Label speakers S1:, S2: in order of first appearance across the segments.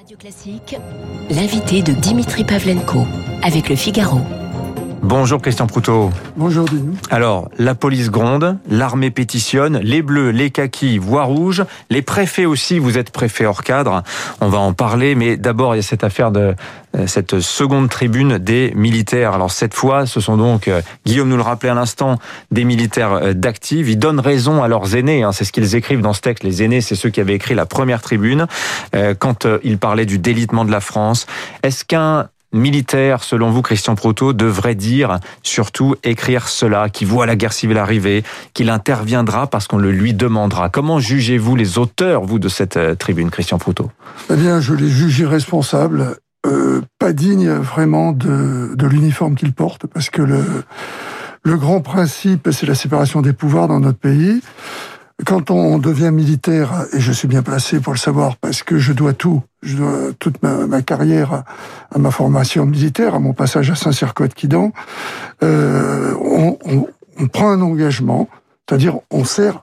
S1: Radio Classique, l'invité de Dimitri Pavlenko avec le Figaro.
S2: Bonjour Christian Proutot.
S3: Bonjour Denis.
S2: Alors, la police gronde, l'armée pétitionne, les bleus, les kakis, voix rouge, les préfets aussi, vous êtes préfet hors cadre, on va en parler, mais d'abord il y a cette affaire de euh, cette seconde tribune des militaires. Alors cette fois, ce sont donc, euh, Guillaume nous le rappelait à l'instant, des militaires euh, d'actifs, ils donnent raison à leurs aînés, hein. c'est ce qu'ils écrivent dans ce texte, les aînés c'est ceux qui avaient écrit la première tribune, quand ils parlaient du délitement de la France. Est-ce qu'un militaire, selon vous, Christian Proto, devrait dire, surtout écrire cela, qui voit la guerre civile arriver, qu'il interviendra parce qu'on le lui demandera. Comment jugez-vous les auteurs, vous, de cette euh, tribune, Christian Proto?
S3: Eh bien, je les juge irresponsables, euh, pas dignes vraiment de, de l'uniforme qu'ils portent, parce que le, le grand principe, c'est la séparation des pouvoirs dans notre pays quand on devient militaire, et je suis bien placé pour le savoir parce que je dois tout, je dois toute ma, carrière à, ma formation militaire, à mon passage à Saint-Cyr-Côte-Quidan, euh, on, prend un engagement, c'est-à-dire on sert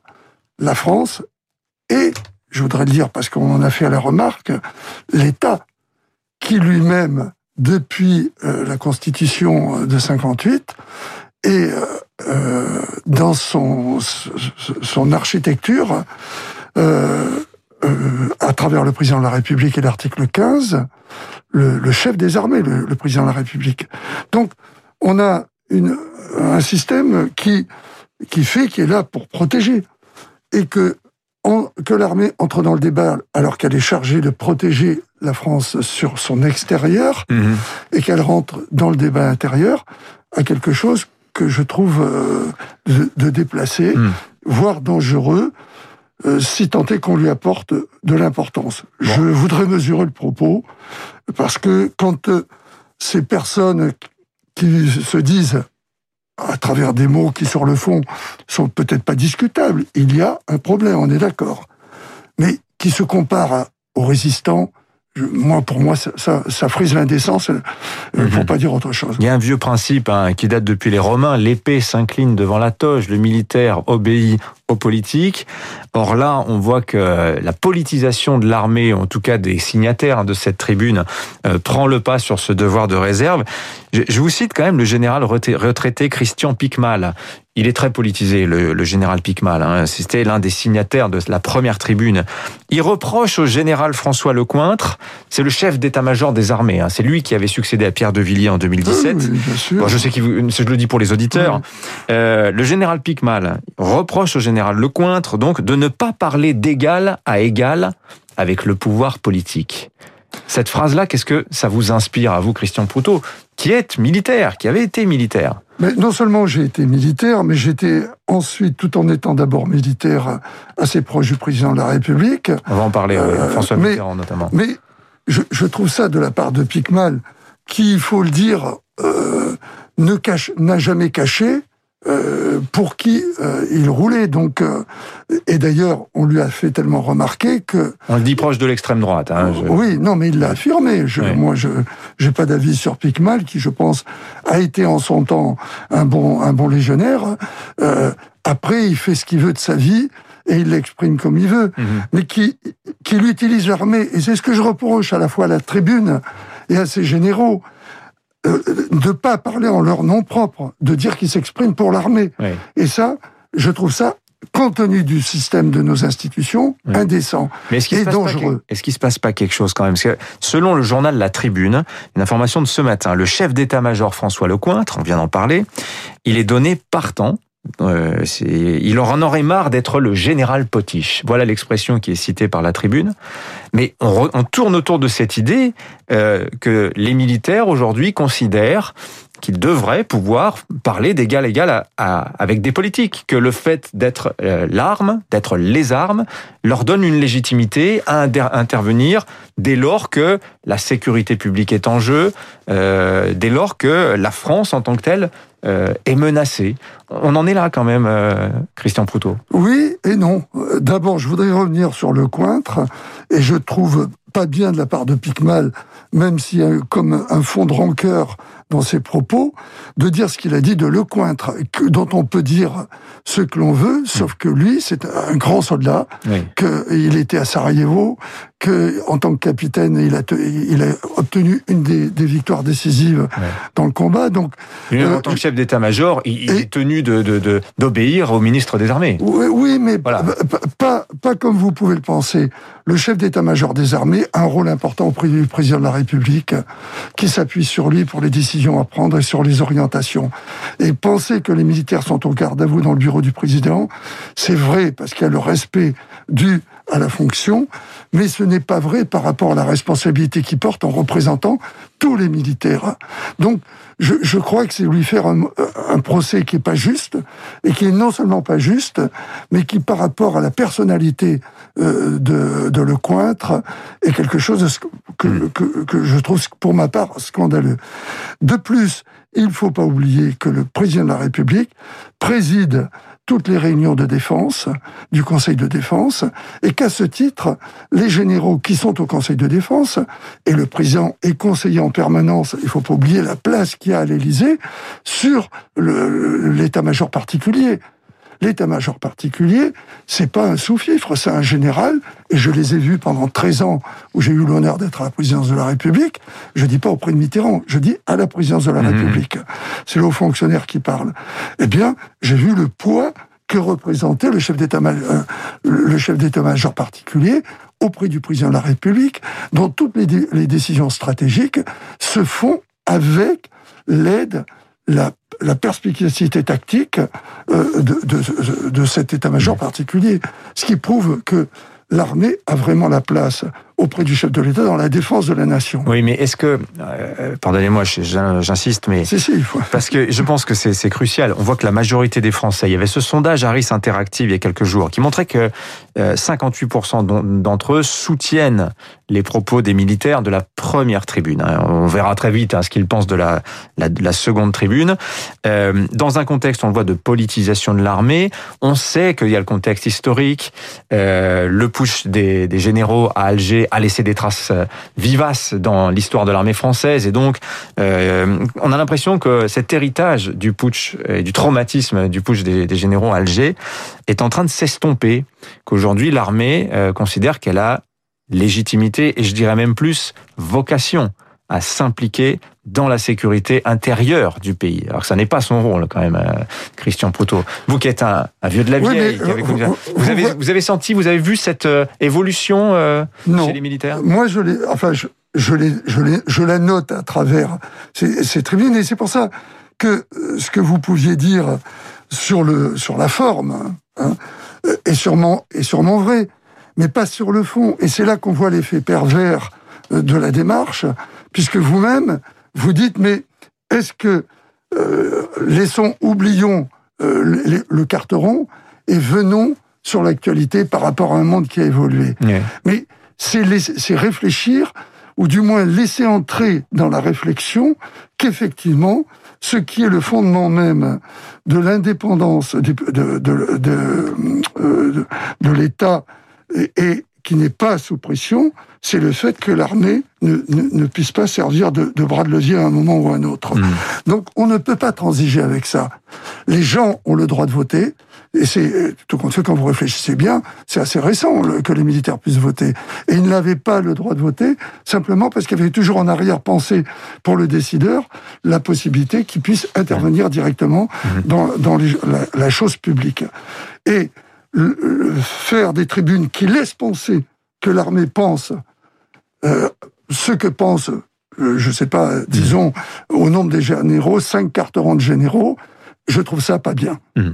S3: la France et, je voudrais le dire parce qu'on en a fait la remarque, l'État qui lui-même, depuis euh, la Constitution de 58, et euh, euh, dans son, son architecture, euh, euh, à travers le président de la République et l'article 15, le, le, chef des armées, le, le, président de la République. Donc, on a une, un système qui, qui fait qu'il est là pour protéger. Et que, que l'armée entre dans le débat alors qu'elle est chargée de protéger la France sur son extérieur, mmh. et qu'elle rentre dans le débat intérieur, à quelque chose que je trouve euh, de, hmm. voire dangereux, euh, si tant est qu'on lui apporte de l'importance. Je voudrais mesurer le propos, parce que quand euh, ces personnes qui se disent à travers des mots qui, sur le fond, sont peut-être pas discutables, il y a un problème, on est d'accord. Mais qui se comparent aux résistants, moi, pour moi, ça, ça, ça frise l'indécence, il ne faut pas dire autre chose.
S2: Il y a un vieux principe hein, qui date depuis les Romains, l'épée s'incline devant la toge, le militaire obéit aux politiques. Or là, on voit que la politisation de l'armée, en tout cas des signataires de cette tribune, euh, prend le pas sur ce devoir de réserve. Je, je vous cite quand même le général retraité Christian Picmal, il est très politisé, le, le général Picmal. Hein. C'était l'un des signataires de la première tribune. Il reproche au général François Lecointre, c'est le chef d'état-major des armées. Hein. C'est lui qui avait succédé à Pierre de Villiers en 2017.
S3: Oui, bien sûr.
S2: Bon, je sais qu'il, je le dis pour les auditeurs. Oui. Euh, le général Picmal reproche au général Lecointre donc de ne pas parler d'égal à égal avec le pouvoir politique. Cette phrase-là, qu'est-ce que ça vous inspire à vous, Christian Proutot, qui êtes militaire, qui avez été militaire
S3: mais non seulement j'ai été militaire, mais j'étais ensuite, tout en étant d'abord militaire, assez proche du président de la République.
S2: On va en parler, euh, François mais, Mitterrand notamment.
S3: Mais je, je, trouve ça de la part de Picmal, qui, il faut le dire, euh, ne cache, n'a jamais caché euh, pour qui euh, il roulait. Donc, euh, et d'ailleurs, on lui a fait tellement remarquer que
S2: on le dit proche de l'extrême droite. Hein,
S3: je... Oui, non, mais il l'a affirmé. Je, oui. Moi, je j'ai pas d'avis sur Picmal, qui, je pense, a été en son temps un bon un bon légionnaire. Euh, après, il fait ce qu'il veut de sa vie et il l'exprime comme il veut, -hmm. mais qui qui utilise l'armée. Et c'est ce que je reproche à la fois à la tribune et à ses généraux euh, de pas parler en leur nom propre, de dire qu'ils s'expriment pour l'armée. Oui. Et ça, je trouve ça compte tenu du système de nos institutions, oui. indécent
S2: Mais est
S3: et dangereux.
S2: Est-ce qu'il se passe pas quelque chose quand même? Parce que selon le journal La Tribune, une information de ce matin, le chef d'état-major François Lecointre, on vient d'en parler, il est donné partant euh, il en aurait marre d'être le général potiche. Voilà l'expression qui est citée par la tribune. Mais on, tourne autour de cette idée euh, que les militaires aujourd'hui considèrent qu'ils devraient pouvoir parler d'égal égal avec des politiques, que le fait d'être euh, l'arme, d'être les armes, leur donne une légitimité à intervenir dès lors que la sécurité publique est en jeu, euh, dès lors que la France en tant que telle euh, est menacée. On en est là quand même, Christian Proutot.
S3: Oui et non. D'abord, je voudrais revenir sur le cointre, et je trouve pas bien de la part de Picmal, même a comme un fond de rancœur dans ses propos, de dire ce qu'il a dit de Lecointre, dont on peut dire ce que l'on veut, sauf que lui, c'est un grand soldat, qu'il était à Sarajevo, que en tant que capitaine, il a, il a obtenu une des, des victoires décisives dans le combat. Donc,
S2: euh, en tant que chef d'état-major, il, est tenu de d'obéir au ministre des Armées.
S3: Oui, oui mais pas, pas, pas comme vous pouvez le penser. Le chef d'état-major des armées a un rôle important auprès du président de la République, qui s'appuie sur lui pour les décisions à prendre et sur les orientations. Et penser que les militaires sont au garde à vous dans le bureau du président, c'est vrai parce qu'il y a le respect dû à la fonction, mais ce n'est pas vrai par rapport à la responsabilité qu'il porte en représentant tous les militaires. Donc, je, je crois que c'est lui faire un, un, procès qui est pas juste, et qui est non seulement pas juste, mais qui, par rapport à la personnalité euh, de, de Lecointre, est quelque chose que, hmm. que, que je trouve, pour ma part, scandaleux. De plus, il ne faut pas oublier que le président de la République préside toutes les réunions de défense du Conseil de défense et qu'à ce titre, les généraux qui sont au Conseil de défense et le président est conseiller en permanence, il faut pas oublier la place qu'il y a à l'Élysée sur l'état-major particulier l'état-major particulier, c'est pas un sous-fifre, c'est un général, et je les ai vus pendant 13 ans où j'ai eu l'honneur d'être à la présidence de la République. Je dis pas auprès de Mitterrand, je dis à la présidence de la mmh. République. C'est le haut fonctionnaire qui parle. Eh bien, j'ai vu le poids que représentait le chef d'état-major euh, le chef d'état-major particulier auprès du président de la République, dont toutes les, les décisions stratégiques se font avec l'aide, la la perspicacité tactique euh, de, de, de, cet état-major particulier, ce qui prouve que l'armée a vraiment la place auprès du chef de l'État dans la défense de la nation.
S2: Oui, mais est-ce que, euh, pardonnez-moi, j'insiste, mais
S3: si, si, il faut.
S2: parce que je pense que c'est crucial. On voit que la majorité des Français, il y avait ce sondage Harris Interactive il y a quelques jours qui montrait que 58% euh, d'entre eux soutiennent les propos des militaires de la première tribune. Hein. On verra très vite hein, ce qu'ils pensent de la, la, la seconde tribune. Euh, dans un contexte, on le voit, de politisation de l'armée, on sait qu'il y a le contexte historique, euh, le push des, des généraux à Alger a laissé des traces euh, vivaces dans l'histoire de l'armée française. Et donc, euh, on a l'impression que cet héritage du putsch et du traumatisme du putsch des, généraux à Alger est en train de s'estomper, qu'aujourd'hui l'armée euh, considère qu'elle a légitimité et je dirais même plus vocation à s'impliquer dans la sécurité intérieure du pays. Alors que ça n'est pas son rôle quand même, euh, Christian Proutot. Vous qui êtes un, vieux de la vieille, vous, avez, vous avez senti, vous avez vu cette euh, évolution euh, chez les militaires?
S3: Moi, je l'ai, enfin, je, je, je, je la note à travers ces, ces tribunes, et c'est pour ça que ce que vous pouviez dire sur le sur la forme hein, est sûrement est sûrement vrai, mais pas sur le fond. Et c'est là qu'on voit l'effet pervers de la démarche, puisque vous-même, vous dites, mais est-ce que euh, laissons, oublions euh, le, carteron et venons sur l'actualité par rapport à un monde qui a évolué. Mais c'est réfléchir, ou du moins laisser entrer dans la réflexion qu'effectivement, ce qui est le fondement même de l'indépendance de, de, de, de, euh, de l'État et, qui n'est pas sous pression, c'est le fait que l'armée ne, ne, puisse pas servir de, de, bras de levier à un moment ou à un autre. Mmh. Donc on ne peut pas transiger avec ça. Les gens ont le droit de voter, et c'est tout compte fait quand vous réfléchissez bien, c'est assez récent que les militaires puissent voter. Et ils n'avaient pas le droit de voter simplement parce qu'il y avait toujours en arrière-pensée pour le décideur la possibilité qu'il puisse intervenir directement mmh. dans, dans la, la chose publique. Et faire des tribunes qui laissent penser que l'armée pense euh, ce que pense, euh, je ne sais pas, disons, au nombre des généraux, cinq carterons de généraux, je trouve ça pas bien.
S2: Mmh.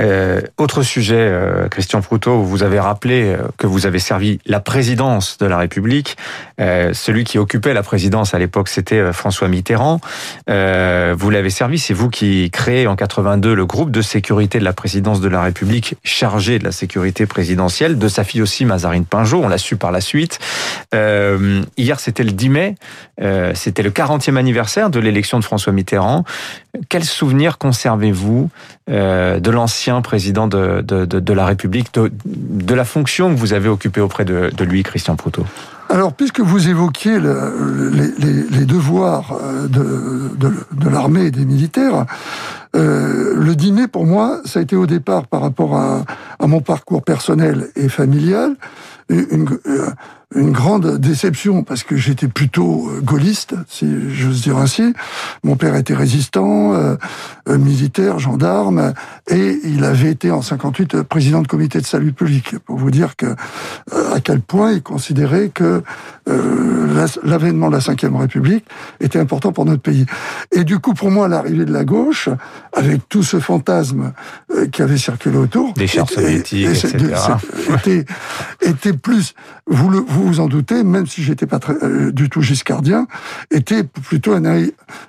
S2: Euh, autre sujet, euh, Christian Proutot, vous avez rappelé euh, que vous avez servi la présidence de la République. Euh, celui qui occupait la présidence à l'époque, c'était euh, François Mitterrand. vous l'avez servi, c'est vous qui créez en 82 le groupe de sécurité de la présidence de la République chargé de la sécurité présidentielle, de sa fille aussi Mazarine Pinjot, on l'a su par la suite. hier, c'était le 10 mai, c'était le 40e anniversaire de l'élection de François Mitterrand. Quel souvenir conservez-vous de de l'ancien président de, de, de, la République, de, la fonction que vous avez occupée auprès de, lui, Christian Proutot.
S3: Alors, puisque vous évoquiez le, les, les, devoirs euh, de, de, de l'armée et des militaires, euh, le dîner, pour moi, ça a été au départ par rapport à, à mon parcours personnel et familial, une, euh, une grande déception parce que j'étais plutôt euh, gaulliste, si j'ose dire ainsi. Mon père était résistant, euh, euh militaire, gendarme, et il avait été en 58 président de comité de salut public. Pour vous dire que à quel point il considérait que euh, l'avènement de la Ve République était important pour notre pays. Et du coup, pour moi, l'arrivée de la gauche, avec tout ce fantasme qui avait circulé autour,
S2: des chars soviétiques, etc.,
S3: était, était plus, vous le, vous vous vous en doutez, même si j'étais pas très, euh, du tout giscardien, était plutôt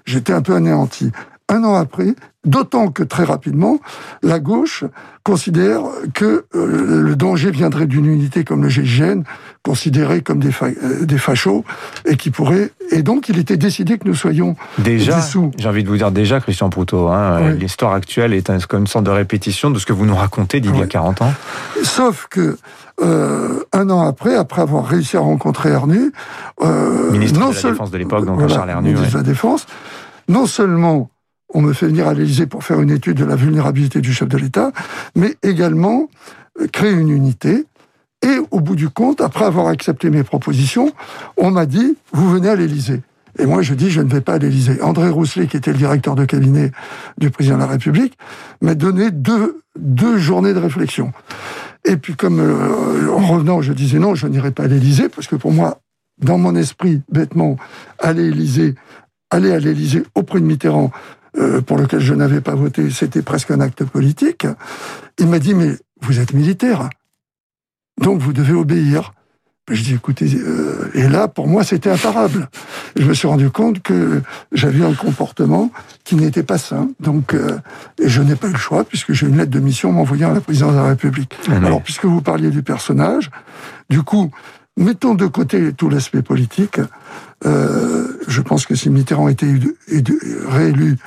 S3: j'étais un peu anéanti. Un an après, d'autant que très rapidement, la gauche considère que euh, le danger viendrait d'une unité comme le GIGN, considérée comme des, euh, des fachos, et qui pourrait... Et donc, il était décidé que nous soyons
S2: déjà, J'ai envie de vous dire déjà, Christian Proutot, hein, l'histoire actuelle est comme une sorte de répétition de ce que vous nous racontez d'il y a 40 ans.
S3: Sauf que euh, un an après, après avoir réussi à rencontrer Ernu,
S2: ministre de la Défense de l'époque, donc Charles Ernu,
S3: ministre de la Défense, non seulement on me fait venir à l'Élysée pour faire une étude de la vulnérabilité du chef de l'État, mais également euh, créer une unité. Et au bout du compte, après avoir accepté mes propositions, on m'a dit, vous venez à l'Élysée. Et moi, je dis, je ne vais pas à l'Élysée. André Rousselet, qui était le directeur de cabinet du président de la République, m'a donné deux, journées de réflexion. Et puis comme euh, en revenant, je disais non, je n'irai pas à l'Élysée, parce que pour moi, dans mon esprit, bêtement, aller, Élysée, aller à l'Élysée auprès de Mitterrand, euh, pour lequel je n'avais pas voté, c'était presque un acte politique. Il m'a dit, mais vous êtes militaire, donc vous devez obéir. Je dis, écoutez, euh, et là, pour moi, c'était imparable. Je me suis rendu compte que j'avais un comportement qui n'était pas sain. Donc, euh, et je n'ai pas eu le choix, puisque j'ai une lettre de mission m'envoyant à la présidence de la République. Ah Alors, puisque vous parliez du personnage, du coup, mettons de côté tout l'aspect politique. Euh, je pense que si Mitterrand était réélu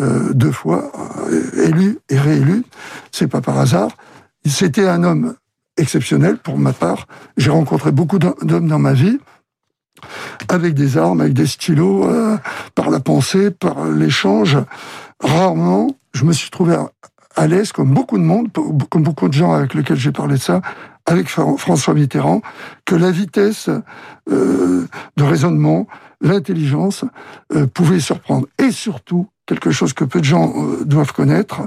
S3: euh, deux fois, euh, élu et réélu, c'est pas par hasard. C'était un homme exceptionnel pour ma part. J'ai rencontré beaucoup d'hommes dans ma vie avec des armes, avec des stylos, euh, par la pensée, par l'échange. Rarement, je me suis trouvé à, l'aise, comme beaucoup de monde, comme beaucoup de gens avec lesquels j'ai parlé de ça, avec François Mitterrand, que la vitesse de raisonnement, l'intelligence euh, pouvait surprendre. Et surtout, quelque chose que peu de gens euh, doivent connaître,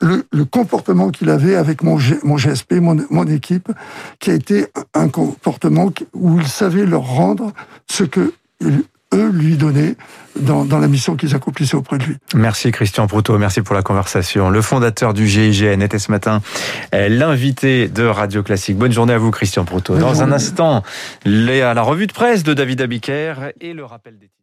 S3: le, le comportement qu'il avait avec mon, mon GSP, mon, mon, équipe, qui a été un comportement où il savait leur rendre ce que eux lui donnaient dans, dans la mission qu'ils accomplissaient auprès de lui.
S2: Merci Christian Proutot, merci pour la conversation. Le fondateur du GIGN était ce matin euh, l'invité de Radio Classique. Bonne journée à vous Christian Proutot. Dans un instant, à la revue de presse de David Abiker et le rappel des